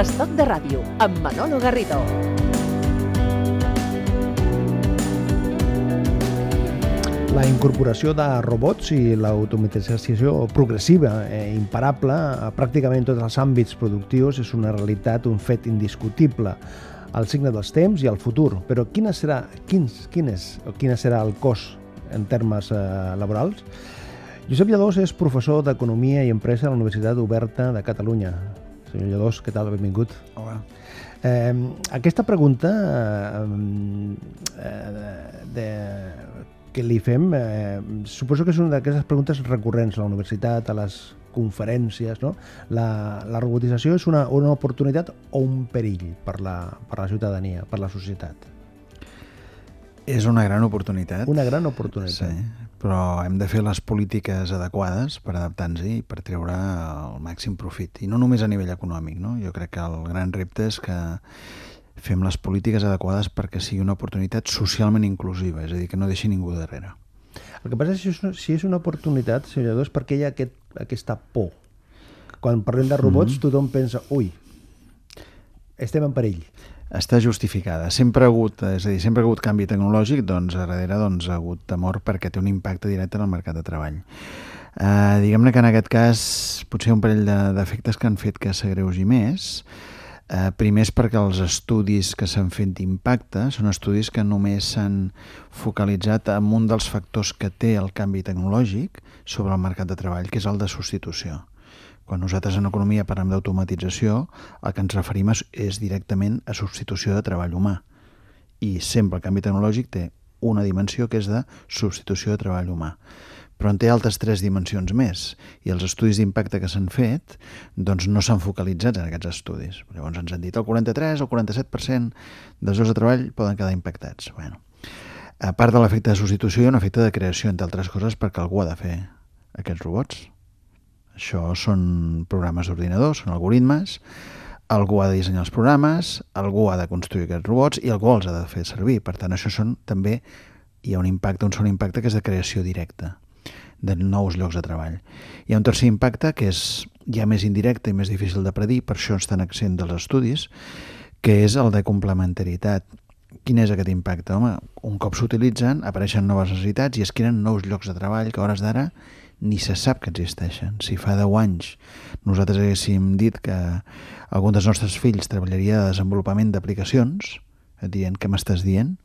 Estoc de ràdio, amb Manolo Garrido. La incorporació de robots i l'automatització progressiva i imparable a pràcticament tots els àmbits productius és una realitat, un fet indiscutible el signe dels temps i el futur. Però quina serà, quins, quin és, o quina serà el cost en termes eh, laborals? Josep Lladós és professor d'Economia i Empresa a la Universitat Oberta de Catalunya. Senyor Lladós, què tal? Benvingut. Hola. Eh, aquesta pregunta eh, de, de, que li fem, eh, suposo que és una d'aquestes preguntes recurrents a la universitat, a les conferències, no? La, la robotització és una, una oportunitat o un perill per la, per la ciutadania, per la societat? És una gran oportunitat. Una gran oportunitat. Sí, però hem de fer les polítiques adequades per adaptar-nos i per treure el màxim profit. I no només a nivell econòmic, no? Jo crec que el gran repte és que fem les polítiques adequades perquè sigui una oportunitat socialment inclusiva, és a dir, que no deixi ningú darrere. El que passa és que si és una, si és una oportunitat, senyor Lledó, és perquè hi ha aquest, aquesta por. Quan parlem de robots, mm -hmm. tothom pensa, ui, estem en perill. Està justificada. Sempre ha hagut, és a dir, sempre ha hagut canvi tecnològic, doncs a darrere doncs, ha hagut temor perquè té un impacte directe en el mercat de treball. Uh, Diguem-ne que en aquest cas potser un parell d'efectes de, que han fet que s'agreugi més, Eh, primer és perquè els estudis que s'han fet d'impacte són estudis que només s'han focalitzat en un dels factors que té el canvi tecnològic sobre el mercat de treball, que és el de substitució. Quan nosaltres en economia parlem d'automatització, el que ens referim és directament a substitució de treball humà. I sempre el canvi tecnològic té una dimensió que és de substitució de treball humà però en té altres tres dimensions més i els estudis d'impacte que s'han fet doncs no s'han focalitzat en aquests estudis. Llavors ens han dit el 43 o el 47% dels llocs de treball poden quedar impactats. Bueno, a part de l'efecte de substitució, hi ha un efecte de creació, entre altres coses, perquè algú ha de fer aquests robots. Això són programes d'ordinador, són algoritmes, algú ha de dissenyar els programes, algú ha de construir aquests robots i algú els ha de fer servir. Per tant, això són també hi ha un impacte, un sol impacte que és de creació directa de nous llocs de treball. Hi ha un tercer impacte que és ja més indirecte i més difícil de predir, per això estan accent dels estudis, que és el de complementaritat. Quin és aquest impacte? Home, un cop s'utilitzen, apareixen noves necessitats i es creen nous llocs de treball que a hores d'ara ni se sap que existeixen. Si fa 10 anys nosaltres haguéssim dit que algun dels nostres fills treballaria de desenvolupament d'aplicacions, dient què m'estàs dient,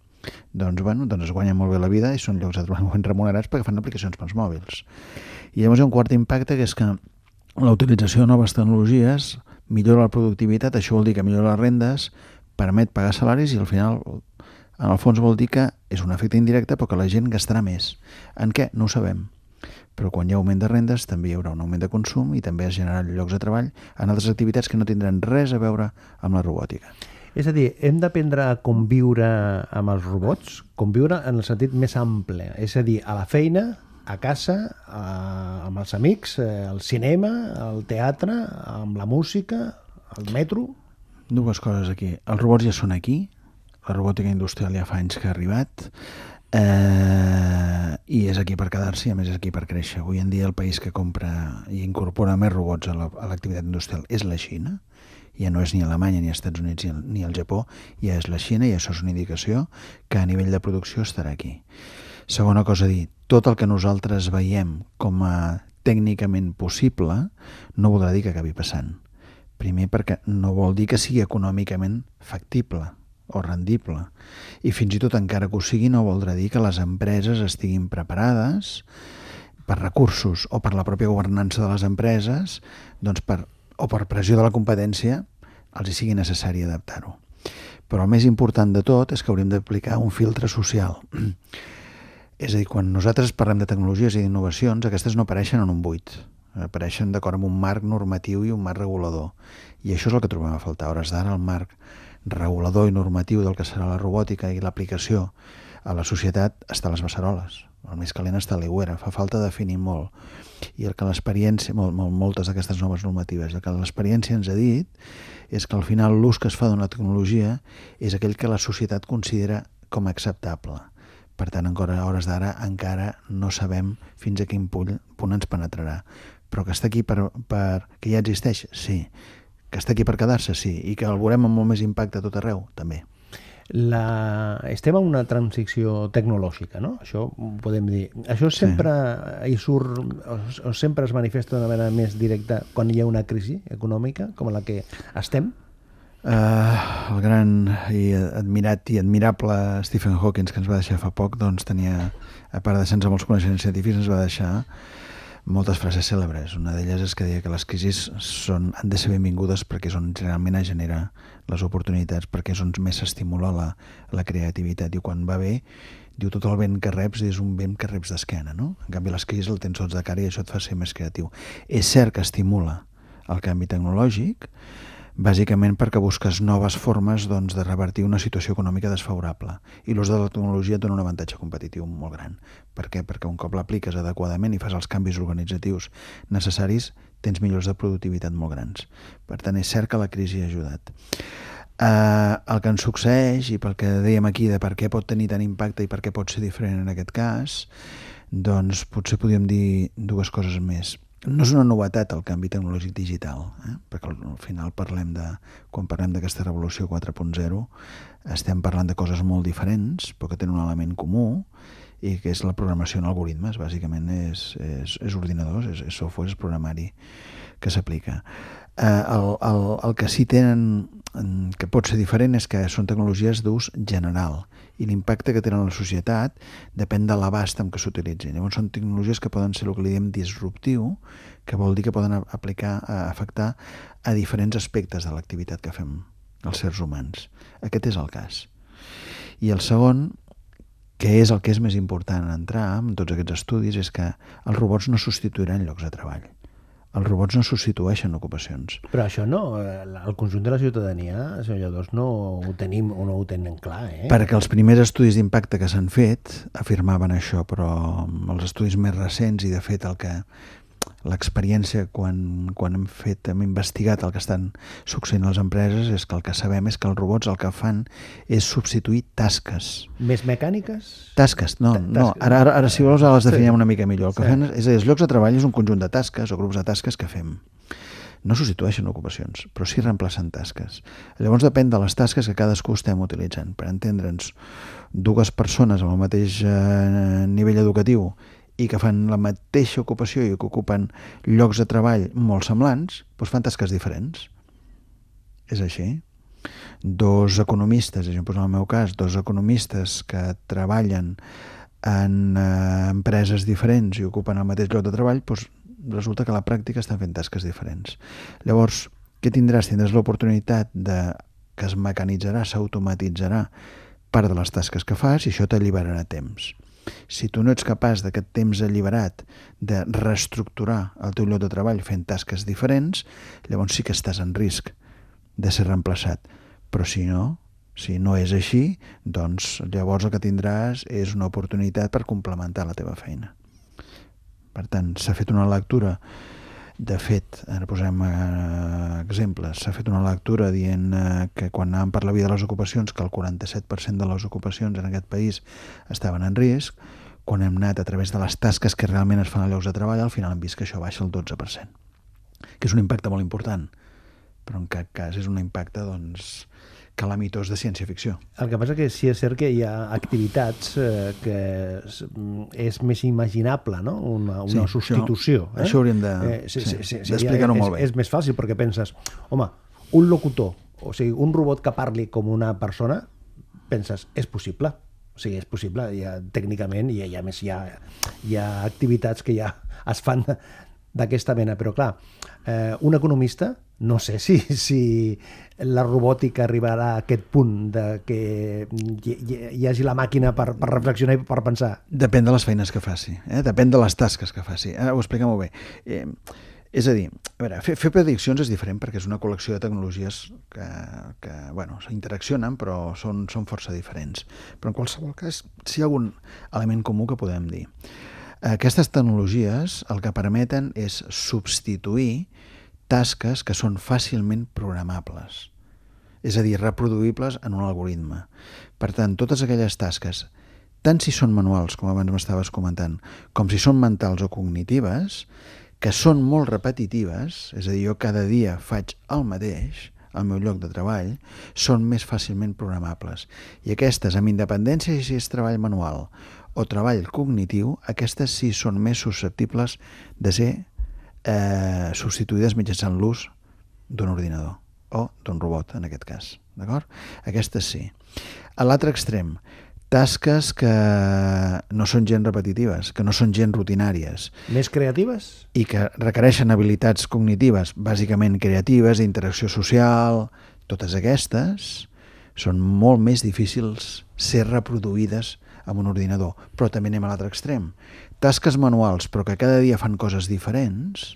doncs, bueno, doncs es guanya molt bé la vida i són llocs de treball ben remunerats perquè fan aplicacions pels mòbils. I llavors hi ha un quart impacte que és que la utilització de noves tecnologies millora la productivitat, això vol dir que millora les rendes, permet pagar salaris i al final, en el fons vol dir que és un efecte indirecte però que la gent gastarà més. En què? No ho sabem. Però quan hi ha augment de rendes també hi haurà un augment de consum i també es generaran llocs de treball en altres activitats que no tindran res a veure amb la robòtica. És a dir, hem d'aprendre a conviure amb els robots, conviure en el sentit més ample, és a dir, a la feina, a casa, a, amb els amics, eh, al cinema, al teatre, amb la música, al metro... Dues coses aquí. Els robots ja són aquí, la robòtica industrial ja fa anys que ha arribat, eh, i és aquí per quedar-se i a més és aquí per créixer. Avui en dia el país que compra i incorpora més robots a l'activitat industrial és la Xina, ja no és ni Alemanya, ni Estats Units, ni el Japó, ja és la Xina i això és una indicació que a nivell de producció estarà aquí. Segona cosa a dir, tot el que nosaltres veiem com a tècnicament possible no voldrà dir que acabi passant. Primer perquè no vol dir que sigui econòmicament factible o rendible. I fins i tot encara que ho sigui no voldrà dir que les empreses estiguin preparades per recursos o per la pròpia governança de les empreses doncs per o per pressió de la competència els hi sigui necessari adaptar-ho. Però el més important de tot és que hauríem d'aplicar un filtre social. és a dir, quan nosaltres parlem de tecnologies i d'innovacions, aquestes no apareixen en un buit, apareixen d'acord amb un marc normatiu i un marc regulador. I això és el que trobem a faltar. Hores d'ara el marc regulador i normatiu del que serà la robòtica i l'aplicació a la societat està a les beceroles. El més calent està a l'aigüera, fa falta definir molt i el que l'experiència, molt, molt, moltes d'aquestes noves normatives, el que l'experiència ens ha dit és que al final l'ús que es fa d'una tecnologia és aquell que la societat considera com acceptable. Per tant, encara a hores d'ara encara no sabem fins a quin punt, punt ens penetrarà. Però que està aquí per, per que ja existeix? Sí. Que està aquí per quedar-se, sí, i que el veurem amb molt més impacte a tot arreu, també. La... Estem en una transició tecnològica, no? Això ho podem dir. Això sempre sí. hi surt, o, o sempre es manifesta d'una manera més directa quan hi ha una crisi econòmica com la que estem? Uh, el gran i admirat i admirable Stephen Hawking que ens va deixar fa poc doncs tenia, a part de sense molts coneixements científics ens va deixar moltes frases cèlebres. Una d'elles és que deia que les crisis són, han de ser benvingudes perquè és on realment es genera les oportunitats, perquè és on més s'estimula la, la creativitat. I quan va bé, diu tot el vent que reps és un vent que reps d'esquena, no? En canvi, les crisis el tens sots de cara i això et fa ser més creatiu. És cert que estimula el canvi tecnològic, bàsicament perquè busques noves formes doncs, de revertir una situació econòmica desfavorable. I l'ús de la tecnologia dona un avantatge competitiu molt gran. Per què? Perquè un cop l'apliques adequadament i fas els canvis organitzatius necessaris, tens millors de productivitat molt grans. Per tant, és cert que la crisi ha ajudat. Uh, el que ens succeeix, i pel que dèiem aquí de per què pot tenir tant impacte i per què pot ser diferent en aquest cas, doncs potser podríem dir dues coses més no és una novetat el canvi tecnològic digital, eh? perquè al final parlem de, quan parlem d'aquesta revolució 4.0 estem parlant de coses molt diferents però que tenen un element comú i que és la programació en algoritmes, bàsicament és, és, és ordinadors, és, és software, és programari que s'aplica. Eh, el, el, el que sí tenen que pot ser diferent és que són tecnologies d'ús general i l'impacte que tenen a la societat depèn de l'abast amb què s'utilitzin. Llavors són tecnologies que poden ser el que li diem disruptiu, que vol dir que poden aplicar, afectar a diferents aspectes de l'activitat que fem els sers humans. Aquest és el cas. I el segon, que és el que és més important en entrar en tots aquests estudis, és que els robots no substituiran llocs de treball els robots no substitueixen ocupacions. Però això no, eh, el conjunt de la ciutadania, senyor Lledós, no ho tenim o no ho tenen clar, eh? Perquè els primers estudis d'impacte que s'han fet afirmaven això, però els estudis més recents i de fet el que l'experiència quan, quan hem fet, hem investigat el que estan succeint a les empreses és que el que sabem és que els robots el que fan és substituir tasques. Més mecàniques? Tasques, no, tasques. no. Ara, ara, ara si vols les definim sí. una mica millor. El que sí. fan és, és llocs de treball és un conjunt de tasques o grups de tasques que fem. No substitueixen ocupacions, però sí reemplacen tasques. Llavors depèn de les tasques que cadascú estem utilitzant. Per entendre'ns, dues persones amb el mateix eh, nivell educatiu i que fan la mateixa ocupació i que ocupen llocs de treball molt semblants, doncs fan tasques diferents. És així. Dos economistes, exemple, en el meu cas, dos economistes que treballen en eh, empreses diferents i ocupen el mateix lloc de treball, doncs resulta que a la pràctica estan fent tasques diferents. Llavors, què tindràs? Tindràs l'oportunitat de que es mecanitzarà, s'automatitzarà part de les tasques que fas i això t'alliberarà temps. Si tu no ets capaç d'aquest temps alliberat de reestructurar el teu lloc de treball fent tasques diferents, llavors sí que estàs en risc de ser reemplaçat. Però si no, si no és així, doncs llavors el que tindràs és una oportunitat per complementar la teva feina. Per tant, s'ha fet una lectura de fet, ara posem eh, exemples, s'ha fet una lectura dient eh, que quan anàvem per la via de les ocupacions, que el 47% de les ocupacions en aquest país estaven en risc, quan hem anat a través de les tasques que realment es fan a llocs de treball, al final hem vist que això baixa el 12%, que és un impacte molt important, però en cap cas és un impacte doncs, calamitós de ciència-ficció. El que passa que sí és cert que hi ha activitats eh, que és més imaginable, no? Una, una sí, substitució. Això, eh? això hauríem d'explicar-ho de, sí, sí, sí, sí, molt bé. És, és més fàcil perquè penses, home, un locutor, o sigui, un robot que parli com una persona, penses, és possible. O sigui, és possible, ja, tècnicament, i, i a més hi ha, hi ha activitats que ja es fan d'aquesta mena, però clar, eh, un economista no sé si, si la robòtica arribarà a aquest punt de que hi, hi hagi la màquina per, per reflexionar i per pensar. Depèn de les feines que faci, eh? depèn de les tasques que faci. Eh, ho explica molt bé. Eh, és a dir, a veure, fer, fer prediccions és diferent perquè és una col·lecció de tecnologies que, que bueno, s'interaccionen però són, són força diferents. Però en qualsevol cas, si hi ha algun element comú que podem dir. Aquestes tecnologies el que permeten és substituir tasques que són fàcilment programables, és a dir, reproduïbles en un algoritme. Per tant, totes aquelles tasques, tant si són manuals, com abans m'estaves comentant, com si són mentals o cognitives, que són molt repetitives, és a dir, jo cada dia faig el mateix, al meu lloc de treball, són més fàcilment programables. I aquestes, amb independència si és treball manual o treball cognitiu, aquestes sí són més susceptibles de ser eh, substituïdes mitjançant l'ús d'un ordinador o d'un robot, en aquest cas. D'acord? Aquestes sí. A l'altre extrem, tasques que no són gent repetitives, que no són gent rutinàries. Més creatives? I que requereixen habilitats cognitives, bàsicament creatives, d'interacció social, totes aquestes són molt més difícils ser reproduïdes amb un ordinador. Però també anem a l'altre extrem. Tasques manuals, però que cada dia fan coses diferents,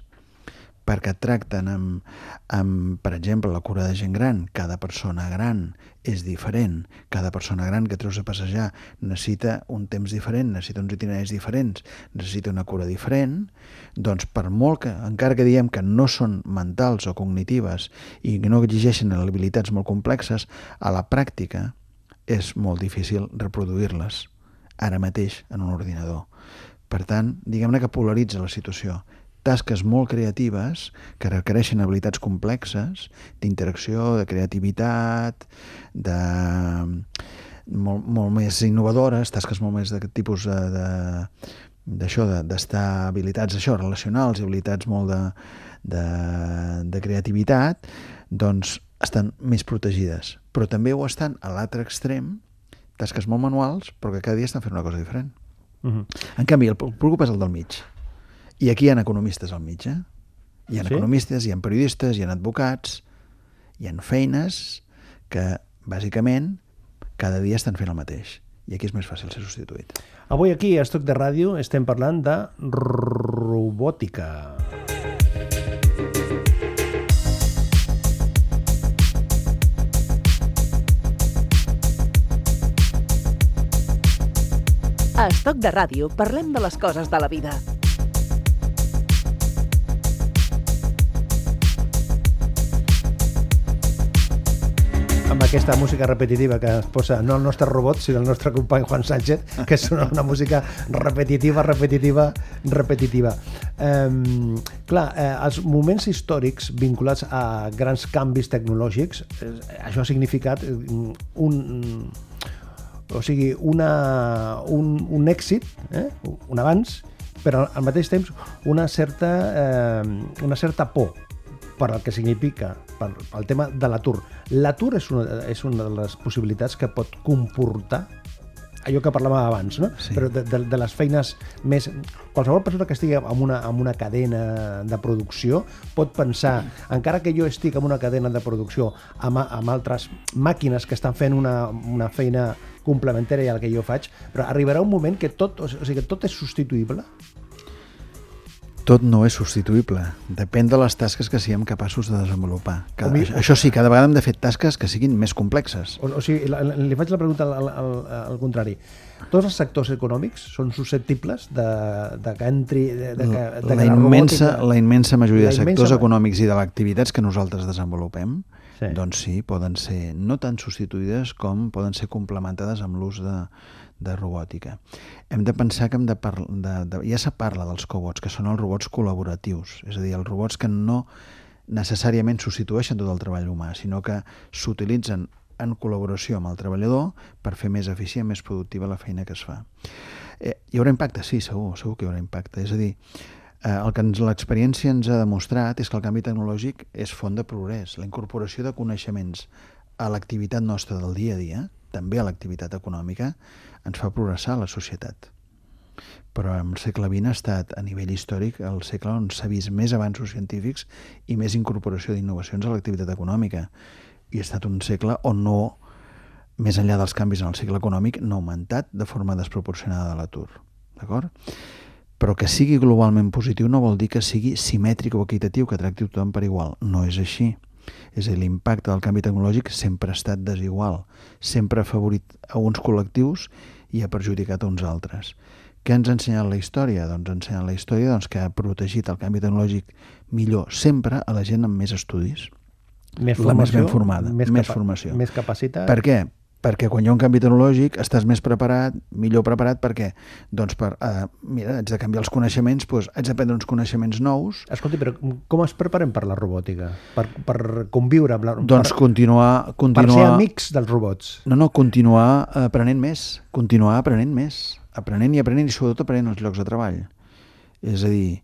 perquè tracten amb, amb, per exemple, la cura de gent gran. Cada persona gran és diferent. Cada persona gran que treus a passejar necessita un temps diferent, necessita uns itineraris diferents, necessita una cura diferent. Doncs per molt que, encara que diem que no són mentals o cognitives i no exigeixen habilitats molt complexes, a la pràctica és molt difícil reproduir-les ara mateix en un ordinador. Per tant, diguem-ne que polaritza la situació tasques molt creatives que requereixen habilitats complexes d'interacció, de creativitat, de molt, molt més innovadores, tasques molt més d'aquest tipus de, de d'estar de, habilitats això, relacionals i habilitats molt de, de, de creativitat, doncs estan més protegides. Però també ho estan a l'altre extrem, tasques molt manuals, però que cada dia estan fent una cosa diferent. Uh -huh. En canvi, el preocupa és el del mig. I aquí hi ha economistes al mig, eh? Hi ha sí? economistes, hi ha periodistes, hi ha advocats, hi ha feines que, bàsicament, cada dia estan fent el mateix. I aquí és més fàcil ser substituït. Avui aquí, a Estoc de Ràdio, estem parlant de robòtica. A Estoc de Ràdio parlem de les coses de la vida amb aquesta música repetitiva que es posa no el nostre robot, sinó el nostre company Juan Sánchez, que és una, una música repetitiva, repetitiva, repetitiva. Um, clar, eh, els moments històrics vinculats a grans canvis tecnològics, eh, això ha significat un, o sigui, una, un, un èxit, eh? un avanç, però al mateix temps una certa, eh, una certa por per al que significa, per, el tema de l'atur. L'atur és, una, és una de les possibilitats que pot comportar allò que parlàvem abans, no? Sí. però de, de, de les feines més... Qualsevol persona que estigui en una, en una cadena de producció pot pensar, encara que jo estic en una cadena de producció amb, amb altres màquines que estan fent una, una feina complementària a la que jo faig, però arribarà un moment que tot, o sigui, que tot és substituïble tot no és substituïble. Depèn de les tasques que siguem capaços de desenvolupar. Cada, mi, això sí, cada vegada hem de fer tasques que siguin més complexes. O, o sigui, li faig la pregunta al, al, al contrari. Tots els sectors econòmics són susceptibles de, de que entri... De, de, de, de la, immensa, la, la immensa majoria la de sectors immensa... econòmics i de l'activitats que nosaltres desenvolupem sí. doncs sí, poden ser no tan substituïdes com poden ser complementades amb l'ús de, de robòtica. Hem de pensar que hem de, de, de ja se parla dels cobots, que són els robots col·laboratius, és a dir, els robots que no necessàriament substitueixen tot el treball humà, sinó que s'utilitzen en col·laboració amb el treballador per fer més eficient, més productiva la feina que es fa. Eh, hi haurà impacte? Sí, segur, segur que hi haurà impacte. És a dir, eh, el que l'experiència ens ha demostrat és que el canvi tecnològic és font de progrés. La incorporació de coneixements a l'activitat nostra del dia a dia, també a l'activitat econòmica, ens fa progressar la societat. Però el segle XX ha estat, a nivell històric, el segle on s'ha vist més avanços científics i més incorporació d'innovacions a l'activitat econòmica. I ha estat un segle on no, més enllà dels canvis en el cicle econòmic, no ha augmentat de forma desproporcionada l'atur. D'acord? Però que sigui globalment positiu no vol dir que sigui simètric o equitatiu, que tracti tothom per igual. No és així. És a dir, l'impacte del canvi tecnològic sempre ha estat desigual, sempre ha favorit a uns col·lectius i ha perjudicat a uns altres. Què ens ha ensenyat la història? Doncs ha ensenyat la història doncs, que ha protegit el canvi tecnològic millor sempre a la gent amb més estudis. Més formació, la més ben formada, més, més formació. Més capacitat. Per què? Perquè quan hi ha un canvi tecnològic estàs més preparat, millor preparat perquè, doncs, per, eh, mira, haig de canviar els coneixements, doncs, haig d'aprendre uns coneixements nous. Escolti, però com es preparen per la robòtica? Per, per conviure amb la... Doncs per, continuar, continuar... Per ser amics dels robots. No, no, continuar aprenent més, continuar aprenent més, aprenent i aprenent i sobretot aprenent els llocs de treball. És a dir,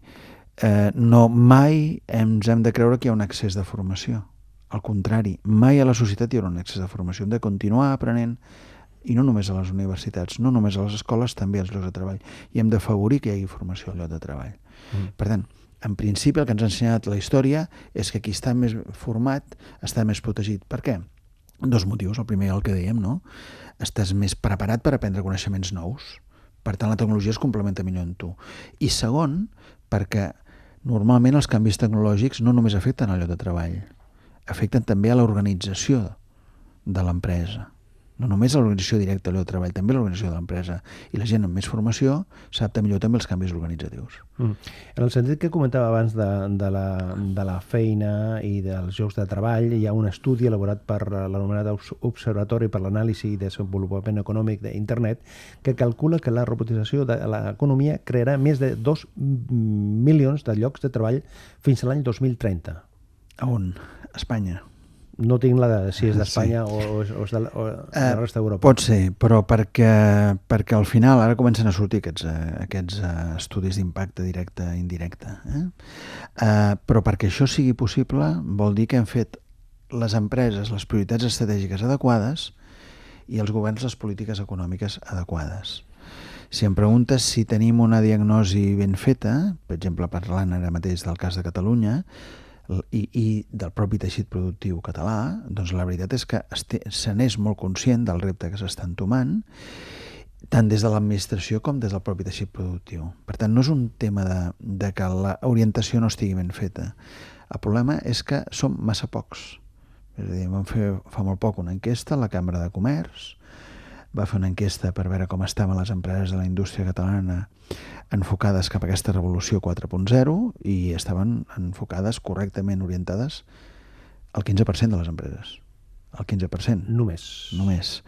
eh, no mai ens hem de creure que hi ha un excés de formació al contrari, mai a la societat hi haurà un excés de formació. Hem de continuar aprenent i no només a les universitats, no només a les escoles, també als llocs de treball. I hem d'afavorir que hi hagi formació al lloc de treball. Mm. Per tant, en principi el que ens ha ensenyat la història és que qui està més format està més protegit. Per què? Dos motius. El primer, el que dèiem, no? Estàs més preparat per aprendre coneixements nous. Per tant, la tecnologia es complementa millor en tu. I segon, perquè normalment els canvis tecnològics no només afecten el lloc de treball, afecten també a l'organització de l'empresa. No només a l'organització directa de treball, també a l'organització de l'empresa. I la gent amb més formació s'adapta millor també als canvis organitzatius. Mm. En el sentit que comentava abans de, de, la, de la feina i dels llocs de treball, hi ha un estudi elaborat per l'anomenat Observatori per l'Anàlisi i Desenvolupament Econòmic d'Internet que calcula que la robotització de l'economia crearà més de 2 milions de llocs de treball fins a l'any 2030. A on? Espanya. No tinc la de si és d'Espanya sí. o, o, és de, o de la eh, resta d'Europa. Pot ser, però perquè, perquè al final ara comencen a sortir aquests, eh, aquests eh, estudis d'impacte directe i indirecte. Eh? Eh, però perquè això sigui possible vol dir que hem fet les empreses les prioritats estratègiques adequades i els governs les polítiques econòmiques adequades. Si em preguntes si tenim una diagnosi ben feta, per exemple parlant ara mateix del cas de Catalunya, i, i del propi teixit productiu català, doncs la veritat és que se n'és molt conscient del repte que s'està entomant, tant des de l'administració com des del propi teixit productiu. Per tant, no és un tema de, de que l'orientació no estigui ben feta. El problema és que som massa pocs. És a dir, vam fer fa molt poc una enquesta a la Cambra de Comerç, va fer una enquesta per veure com estaven les empreses de la indústria catalana enfocades cap a aquesta revolució 4.0 i estaven enfocades correctament orientades al 15% de les empreses. El 15%. Només. Només.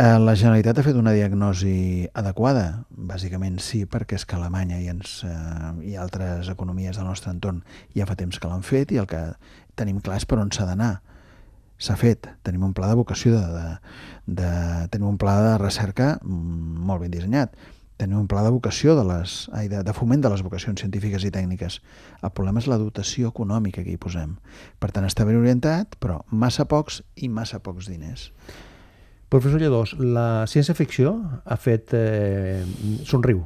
Eh, la Generalitat ha fet una diagnosi adequada? Bàsicament sí, perquè és que Alemanya i, ens, eh, i altres economies del nostre entorn ja fa temps que l'han fet i el que tenim clar és per on s'ha d'anar. S'ha fet. Tenim un pla de vocació de, de, de... Tenim un pla de recerca mm, molt ben dissenyat tenim un pla de vocació de, les, ai, de, de foment de les vocacions científiques i tècniques. El problema és la dotació econòmica que hi posem. Per tant, està ben orientat, però massa pocs i massa pocs diners. Professor Lledós, la ciència-ficció ha fet... Eh, somriu.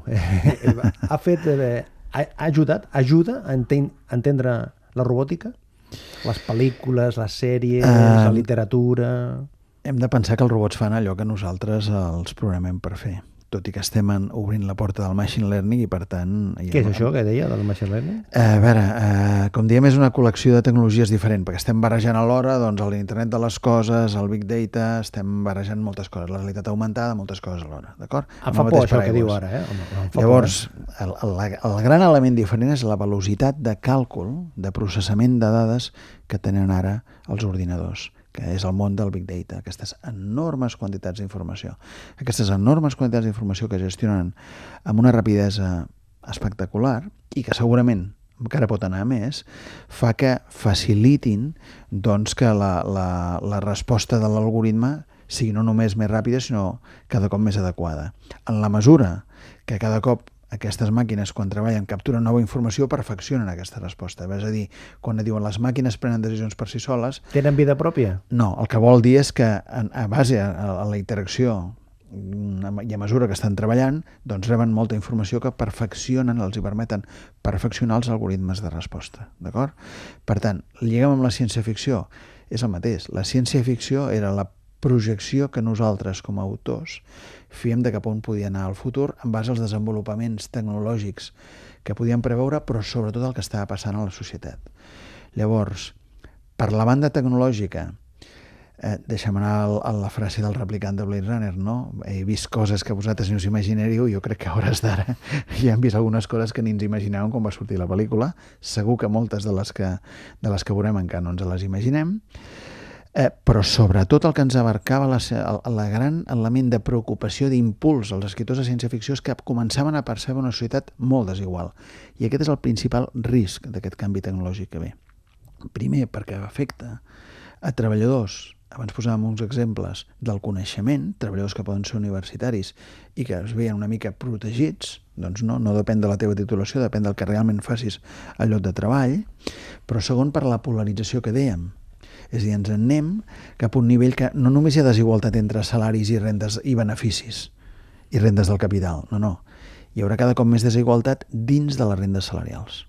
ha fet... Eh, ha, ajudat, ajuda a entendre la robòtica? Les pel·lícules, les sèries, uh, la literatura... Hem de pensar que els robots fan allò que nosaltres els programem per fer tot i que estem en, obrint la porta del machine learning i per tant... Què és això que deia del machine learning? A veure, eh, com diem, és una col·lecció de tecnologies diferent, perquè estem barrejant alhora doncs, l'internet de les coses, el big data, estem barrejant moltes coses, la realitat augmentada, moltes coses alhora, d'acord? Em fa por això que diu ara, eh? Home, Llavors, por, eh? El, el, el gran element diferent és la velocitat de càlcul, de processament de dades que tenen ara els ordinadors que és el món del Big Data, aquestes enormes quantitats d'informació. Aquestes enormes quantitats d'informació que gestionen amb una rapidesa espectacular i que segurament encara pot anar més, fa que facilitin doncs, que la, la, la resposta de l'algoritme sigui no només més ràpida, sinó cada cop més adequada. En la mesura que cada cop aquestes màquines, quan treballen, capturen nova informació, perfeccionen aquesta resposta. És a dir, quan diuen les màquines prenen decisions per si soles... Tenen vida pròpia? No, el que vol dir és que a base a, la interacció i a mesura que estan treballant, doncs reben molta informació que perfeccionen, els hi permeten perfeccionar els algoritmes de resposta. D'acord? Per tant, lliguem amb la ciència-ficció, és el mateix. La ciència-ficció era la projecció que nosaltres, com a autors, fiem de cap on podia anar el futur en base als desenvolupaments tecnològics que podíem preveure, però sobretot el que estava passant a la societat. Llavors, per la banda tecnològica, eh, deixa'm anar a la frase del replicant de Blade Runner, no? He vist coses que vosaltres no us imaginàriu, jo crec que a hores d'ara ja hem vist algunes coses que ni ens imaginàvem quan va sortir la pel·lícula. Segur que moltes de les que, de les que veurem encara no ens les imaginem. Eh, però sobretot el que ens abarcava la, la gran element de preocupació d'impuls als escriptors de ciència-ficció és que començaven a percebre una societat molt desigual. I aquest és el principal risc d'aquest canvi tecnològic que ve. Primer, perquè afecta a treballadors abans posàvem uns exemples del coneixement, treballadors que poden ser universitaris i que es veien una mica protegits, doncs no, no depèn de la teva titulació, depèn del que realment facis al lloc de treball, però segon per la polarització que dèiem, és a dir, ens en anem cap a un nivell que no només hi ha desigualtat entre salaris i rendes i beneficis i rendes del capital, no, no. Hi haurà cada cop més desigualtat dins de les rendes salarials.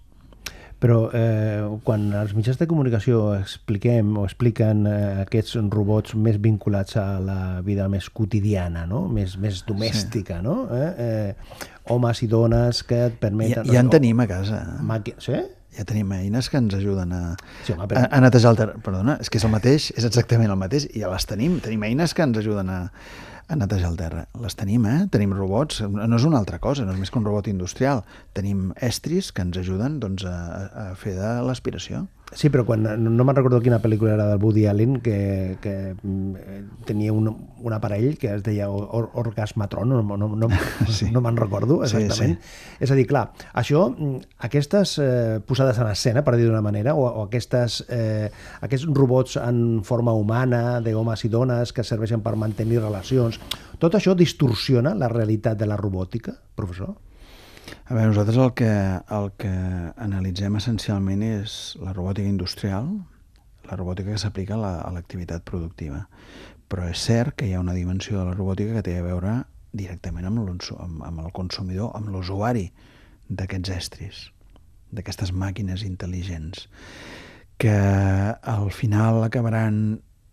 Però eh, quan els mitjans de comunicació expliquem o expliquen eh, aquests robots més vinculats a la vida més quotidiana, no? més, més domèstica, sí. no? Eh, eh, homes i dones que et permeten... Ja, ja en tenim a casa. Maqui... Sí? Ja tenim eines que ens ajuden a, sí, home, però... a, a netejar el terreny. Perdona, és que és el mateix, és exactament el mateix, i ja les tenim. Tenim eines que ens ajuden a, a netejar el terra. Les tenim, eh? Tenim robots, no és una altra cosa, no és més que un robot industrial. Tenim estris que ens ajuden doncs, a, a fer de l'aspiració. Sí, però quan, no, no me'n recordo quina pel·lícula era del Woody Allen que, que mm, tenia un, un aparell que es deia or, Orgasmatron, no, no, no, sí. no me'n recordo exactament. Sí, sí. És a dir, clar, això, mm, aquestes eh, posades en escena, per dir d'una manera, o, o aquestes, eh, aquests robots en forma humana, d'homes i dones, que serveixen per mantenir relacions, tot això distorsiona la realitat de la robòtica, professor? A veure, nosaltres el que, el que analitzem essencialment és la robòtica industrial, la robòtica que s'aplica a l'activitat la, productiva. Però és cert que hi ha una dimensió de la robòtica que té a veure directament amb, amb, amb el consumidor, amb l'usuari d'aquests estris, d'aquestes màquines intel·ligents, que al final acabaran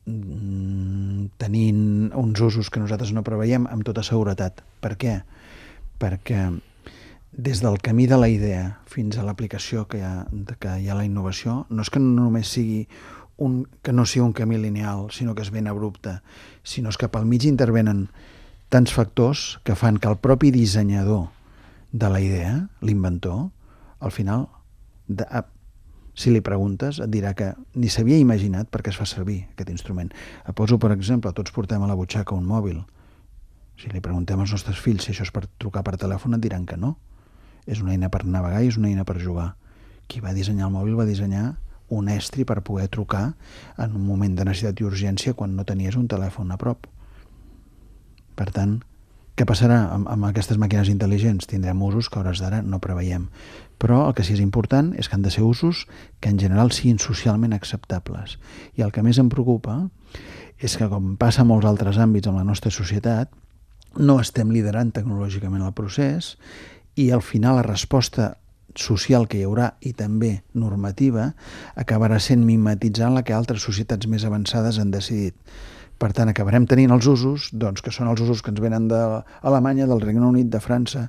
mm, tenint uns usos que nosaltres no preveiem amb tota seguretat. Per què? Perquè des del camí de la idea fins a l'aplicació que, hi ha, que hi ha la innovació, no és que no només sigui un, que no sigui un camí lineal, sinó que és ben abrupte, sinó és que pel mig intervenen tants factors que fan que el propi dissenyador de la idea, l'inventor, al final, de, a, si li preguntes, et dirà que ni s'havia imaginat perquè es fa servir aquest instrument. Et poso, per exemple, tots portem a la butxaca un mòbil. Si li preguntem als nostres fills si això és per trucar per telèfon, et diran que no és una eina per navegar i és una eina per jugar. Qui va dissenyar el mòbil va dissenyar un estri per poder trucar en un moment de necessitat i urgència quan no tenies un telèfon a prop. Per tant, què passarà amb, amb aquestes màquines intel·ligents? Tindrem usos que hores d'ara no preveiem. Però el que sí que és important és que han de ser usos que en general siguin socialment acceptables. I el que més em preocupa és que, com passa en molts altres àmbits en la nostra societat, no estem liderant tecnològicament el procés i al final la resposta social que hi haurà i també normativa acabarà sent mimetitzant la que altres societats més avançades han decidit. Per tant, acabarem tenint els usos, doncs, que són els usos que ens venen d'Alemanya, del Regne Unit, de França,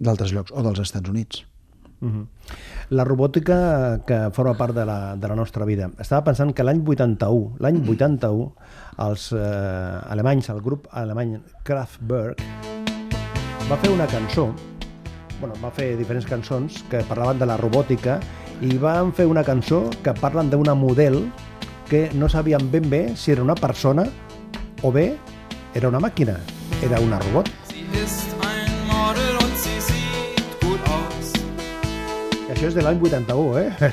d'altres llocs, o dels Estats Units. Uh mhm. -huh. La robòtica que forma part de la, de la nostra vida. Estava pensant que l'any 81, l'any 81, els eh, alemanys, el grup alemany Kraftwerk, va fer una cançó bueno, va fer diferents cançons que parlaven de la robòtica i van fer una cançó que parlen d'una model que no sabien ben bé si era una persona o bé era una màquina, era una robot. I això és de l'any 81, eh?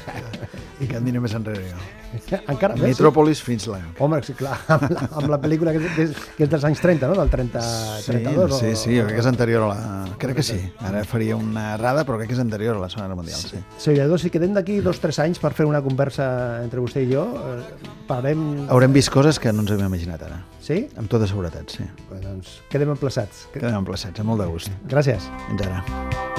I que aniré més enrere jo. Encara més? Metropolis Finchland. Home, sí, clar, amb la, amb la pel·lícula que és, que és dels anys 30, no? Del 30, sí, 32. Sí, o, sí, jo crec que és anterior a la... Crec que sí. Ara faria una errada, però crec que és anterior a la Segona Guerra Mundial, sí. sí. Seguidors, si quedem d'aquí dos o tres anys per fer una conversa entre vostè i jo, eh, parlem... Haurem vist coses que no ens havíem imaginat ara. Sí? Amb tota seguretat, sí. Bé, doncs quedem emplaçats. Quedem emplaçats, amb molt de gust. Gràcies. Fins ara.